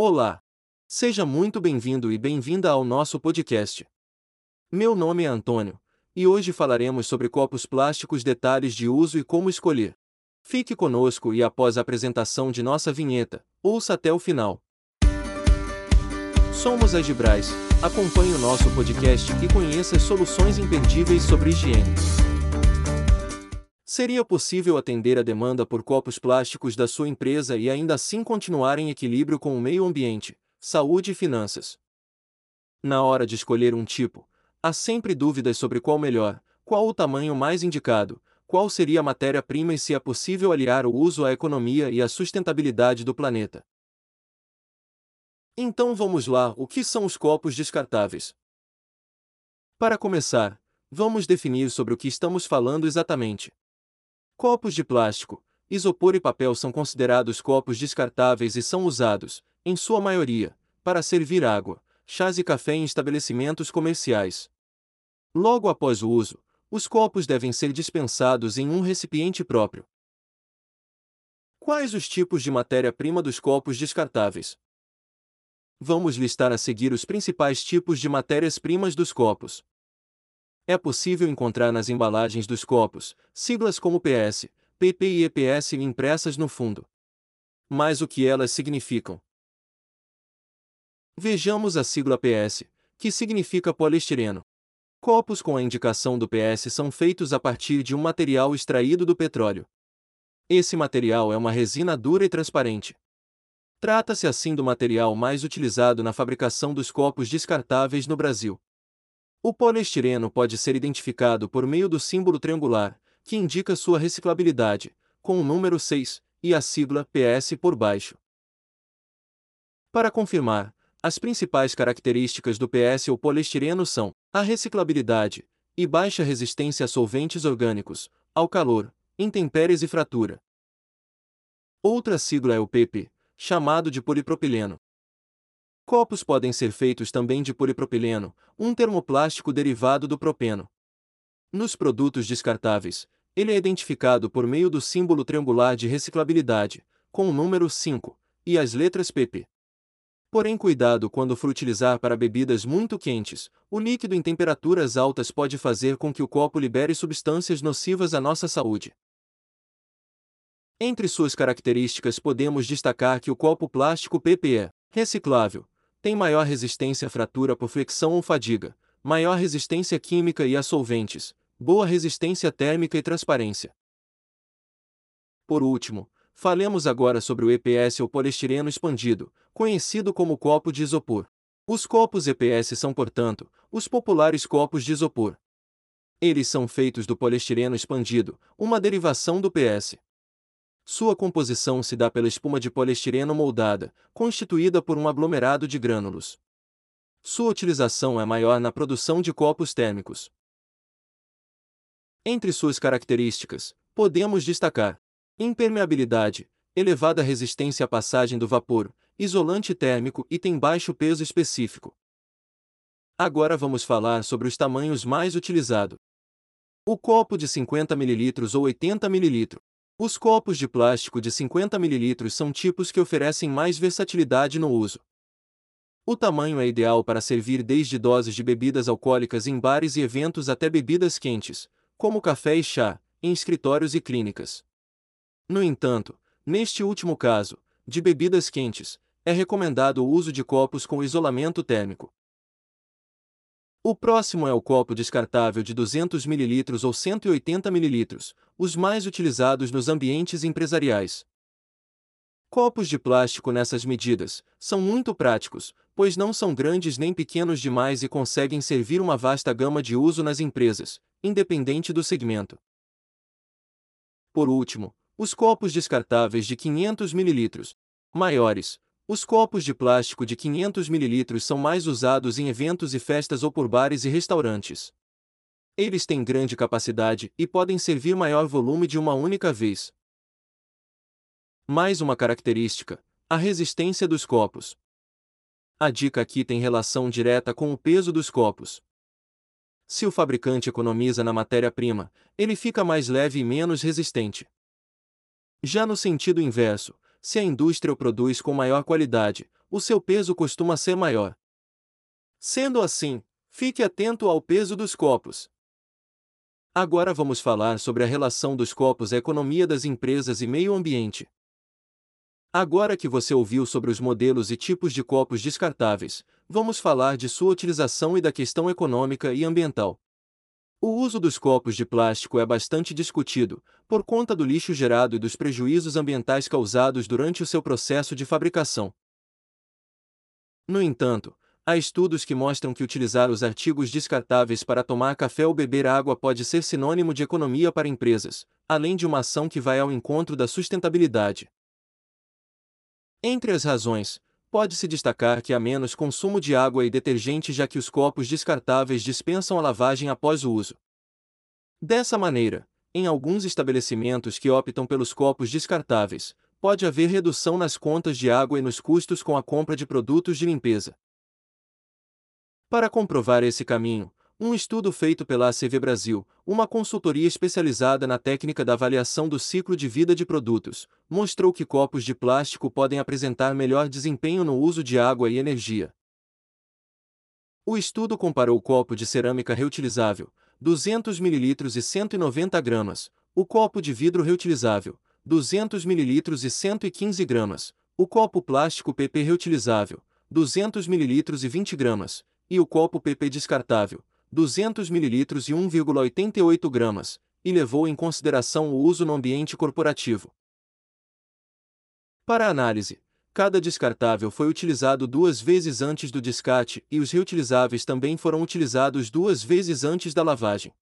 Olá! Seja muito bem-vindo e bem-vinda ao nosso podcast. Meu nome é Antônio, e hoje falaremos sobre copos plásticos, detalhes de uso e como escolher. Fique conosco e após a apresentação de nossa vinheta, ouça até o final. Somos a Gibrais, acompanhe o nosso podcast e conheça as soluções imperdíveis sobre higiene. Seria possível atender a demanda por copos plásticos da sua empresa e ainda assim continuar em equilíbrio com o meio ambiente, saúde e finanças? Na hora de escolher um tipo, há sempre dúvidas sobre qual melhor, qual o tamanho mais indicado, qual seria a matéria-prima e se é possível aliar o uso à economia e à sustentabilidade do planeta. Então vamos lá, o que são os copos descartáveis? Para começar, vamos definir sobre o que estamos falando exatamente. Copos de plástico, isopor e papel são considerados copos descartáveis e são usados, em sua maioria, para servir água, chás e café em estabelecimentos comerciais. Logo após o uso, os copos devem ser dispensados em um recipiente próprio. Quais os tipos de matéria-prima dos copos descartáveis? Vamos listar a seguir os principais tipos de matérias-primas dos copos é possível encontrar nas embalagens dos copos siglas como PS, PP e EPS impressas no fundo. Mas o que elas significam? Vejamos a sigla PS, que significa poliestireno. Copos com a indicação do PS são feitos a partir de um material extraído do petróleo. Esse material é uma resina dura e transparente. Trata-se assim do material mais utilizado na fabricação dos copos descartáveis no Brasil. O poliestireno pode ser identificado por meio do símbolo triangular, que indica sua reciclabilidade, com o número 6 e a sigla PS por baixo. Para confirmar, as principais características do PS ou poliestireno são a reciclabilidade e baixa resistência a solventes orgânicos, ao calor, intempéries e fratura. Outra sigla é o PP, chamado de polipropileno. Copos podem ser feitos também de polipropileno, um termoplástico derivado do propeno. Nos produtos descartáveis, ele é identificado por meio do símbolo triangular de reciclabilidade, com o número 5 e as letras PP. Porém, cuidado quando for utilizar para bebidas muito quentes, o líquido em temperaturas altas pode fazer com que o copo libere substâncias nocivas à nossa saúde. Entre suas características podemos destacar que o copo plástico PP é reciclável, tem maior resistência à fratura por flexão ou fadiga, maior resistência química e a solventes, boa resistência térmica e transparência. Por último, falemos agora sobre o EPS ou poliestireno expandido, conhecido como copo de isopor. Os copos EPS são, portanto, os populares copos de isopor. Eles são feitos do poliestireno expandido, uma derivação do PS. Sua composição se dá pela espuma de poliestireno moldada, constituída por um aglomerado de grânulos. Sua utilização é maior na produção de copos térmicos. Entre suas características, podemos destacar impermeabilidade, elevada resistência à passagem do vapor, isolante térmico e tem baixo peso específico. Agora vamos falar sobre os tamanhos mais utilizados. O copo de 50 ml ou 80 ml, os copos de plástico de 50 ml são tipos que oferecem mais versatilidade no uso. O tamanho é ideal para servir desde doses de bebidas alcoólicas em bares e eventos até bebidas quentes, como café e chá, em escritórios e clínicas. No entanto, neste último caso, de bebidas quentes, é recomendado o uso de copos com isolamento térmico. O próximo é o copo descartável de 200 ml ou 180 ml, os mais utilizados nos ambientes empresariais. Copos de plástico nessas medidas são muito práticos, pois não são grandes nem pequenos demais e conseguem servir uma vasta gama de uso nas empresas, independente do segmento. Por último, os copos descartáveis de 500 ml, maiores, os copos de plástico de 500 ml são mais usados em eventos e festas ou por bares e restaurantes. Eles têm grande capacidade e podem servir maior volume de uma única vez. Mais uma característica: a resistência dos copos. A dica aqui tem relação direta com o peso dos copos. Se o fabricante economiza na matéria-prima, ele fica mais leve e menos resistente. Já no sentido inverso, se a indústria o produz com maior qualidade, o seu peso costuma ser maior. Sendo assim, fique atento ao peso dos copos. Agora vamos falar sobre a relação dos copos à economia das empresas e meio ambiente. Agora que você ouviu sobre os modelos e tipos de copos descartáveis, vamos falar de sua utilização e da questão econômica e ambiental. O uso dos copos de plástico é bastante discutido, por conta do lixo gerado e dos prejuízos ambientais causados durante o seu processo de fabricação. No entanto, há estudos que mostram que utilizar os artigos descartáveis para tomar café ou beber água pode ser sinônimo de economia para empresas, além de uma ação que vai ao encontro da sustentabilidade. Entre as razões, Pode-se destacar que há menos consumo de água e detergente já que os copos descartáveis dispensam a lavagem após o uso. Dessa maneira, em alguns estabelecimentos que optam pelos copos descartáveis, pode haver redução nas contas de água e nos custos com a compra de produtos de limpeza. Para comprovar esse caminho, um estudo feito pela ACV Brasil, uma consultoria especializada na técnica da avaliação do ciclo de vida de produtos, mostrou que copos de plástico podem apresentar melhor desempenho no uso de água e energia. O estudo comparou o copo de cerâmica reutilizável, 200 ml e 190 gramas, o copo de vidro reutilizável, 200 ml e 115 gramas, o copo plástico PP reutilizável, 200 ml e 20 gramas, e o copo PP descartável, 200 ml e 1,88 gramas, e levou em consideração o uso no ambiente corporativo. Para análise, cada descartável foi utilizado duas vezes antes do descarte e os reutilizáveis também foram utilizados duas vezes antes da lavagem.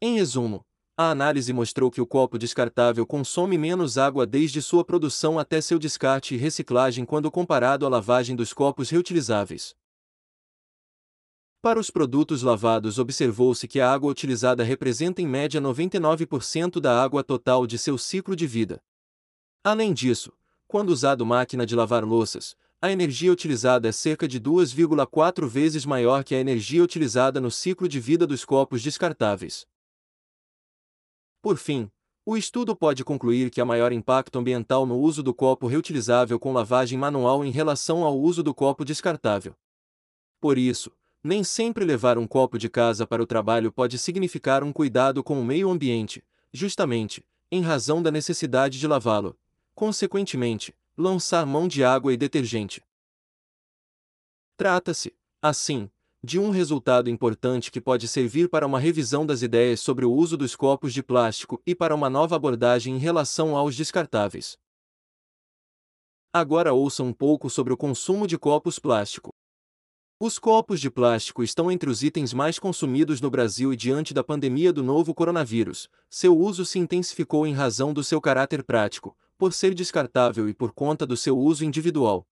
Em resumo, a análise mostrou que o copo descartável consome menos água desde sua produção até seu descarte e reciclagem quando comparado à lavagem dos copos reutilizáveis. Para os produtos lavados, observou-se que a água utilizada representa em média 99% da água total de seu ciclo de vida. Além disso, quando usado máquina de lavar louças, a energia utilizada é cerca de 2,4 vezes maior que a energia utilizada no ciclo de vida dos copos descartáveis. Por fim, o estudo pode concluir que há maior impacto ambiental no uso do copo reutilizável com lavagem manual em relação ao uso do copo descartável. Por isso, nem sempre levar um copo de casa para o trabalho pode significar um cuidado com o meio ambiente, justamente, em razão da necessidade de lavá-lo. Consequentemente, lançar mão de água e detergente. Trata-se, assim, de um resultado importante que pode servir para uma revisão das ideias sobre o uso dos copos de plástico e para uma nova abordagem em relação aos descartáveis. Agora ouça um pouco sobre o consumo de copos plástico. Os copos de plástico estão entre os itens mais consumidos no Brasil e diante da pandemia do novo coronavírus, seu uso se intensificou em razão do seu caráter prático, por ser descartável e por conta do seu uso individual.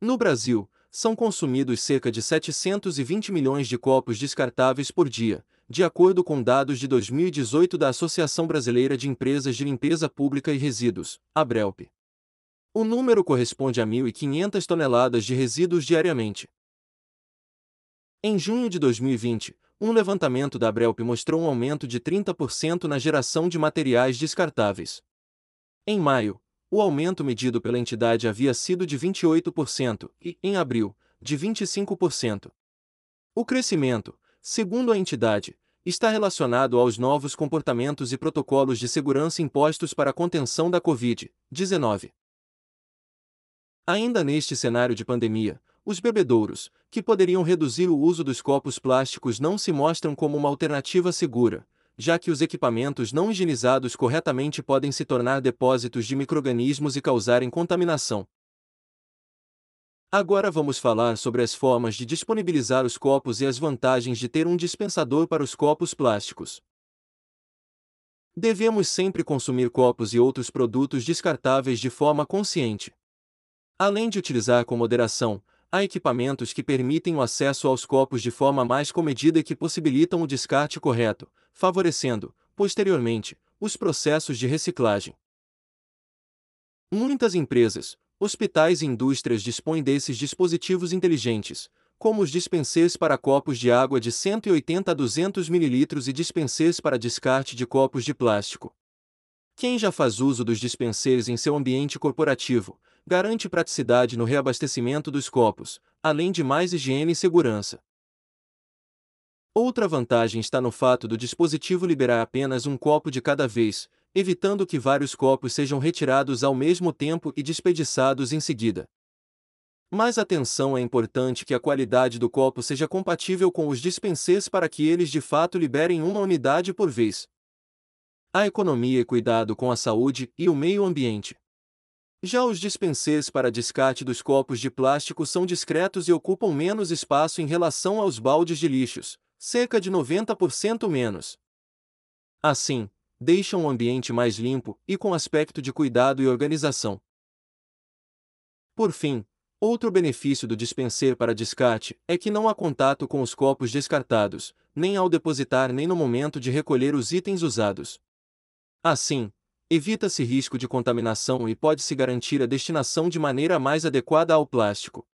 No Brasil, são consumidos cerca de 720 milhões de copos descartáveis por dia, de acordo com dados de 2018 da Associação Brasileira de Empresas de Limpeza Pública e Resíduos, ABRELP. O número corresponde a 1.500 toneladas de resíduos diariamente. Em junho de 2020, um levantamento da Abrelp mostrou um aumento de 30% na geração de materiais descartáveis. Em maio, o aumento medido pela entidade havia sido de 28% e, em abril, de 25%. O crescimento, segundo a entidade, está relacionado aos novos comportamentos e protocolos de segurança impostos para a contenção da Covid-19. Ainda neste cenário de pandemia, os bebedouros, que poderiam reduzir o uso dos copos plásticos, não se mostram como uma alternativa segura, já que os equipamentos não higienizados corretamente podem se tornar depósitos de microrganismos e causarem contaminação. Agora vamos falar sobre as formas de disponibilizar os copos e as vantagens de ter um dispensador para os copos plásticos. Devemos sempre consumir copos e outros produtos descartáveis de forma consciente. Além de utilizar com moderação, há equipamentos que permitem o acesso aos copos de forma mais comedida e que possibilitam o descarte correto, favorecendo, posteriormente, os processos de reciclagem. Muitas empresas, hospitais e indústrias dispõem desses dispositivos inteligentes, como os dispensers para copos de água de 180 a 200 ml e dispensers para descarte de copos de plástico. Quem já faz uso dos dispensers em seu ambiente corporativo, garante praticidade no reabastecimento dos copos, além de mais higiene e segurança. Outra vantagem está no fato do dispositivo liberar apenas um copo de cada vez, evitando que vários copos sejam retirados ao mesmo tempo e desperdiçados em seguida. Mas atenção é importante que a qualidade do copo seja compatível com os dispensers para que eles de fato liberem uma unidade por vez. A economia e cuidado com a saúde e o meio ambiente. Já os dispensers para descarte dos copos de plástico são discretos e ocupam menos espaço em relação aos baldes de lixos, cerca de 90% menos. Assim, deixam o ambiente mais limpo e com aspecto de cuidado e organização. Por fim, Outro benefício do dispenser para descarte é que não há contato com os copos descartados, nem ao depositar nem no momento de recolher os itens usados. Assim, evita-se risco de contaminação e pode-se garantir a destinação de maneira mais adequada ao plástico.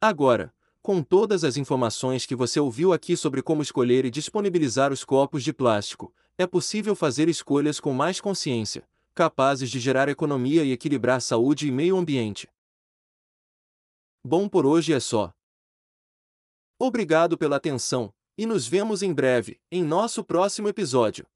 Agora, com todas as informações que você ouviu aqui sobre como escolher e disponibilizar os copos de plástico, é possível fazer escolhas com mais consciência, capazes de gerar economia e equilibrar saúde e meio ambiente. Bom por hoje é só. Obrigado pela atenção, e nos vemos em breve, em nosso próximo episódio.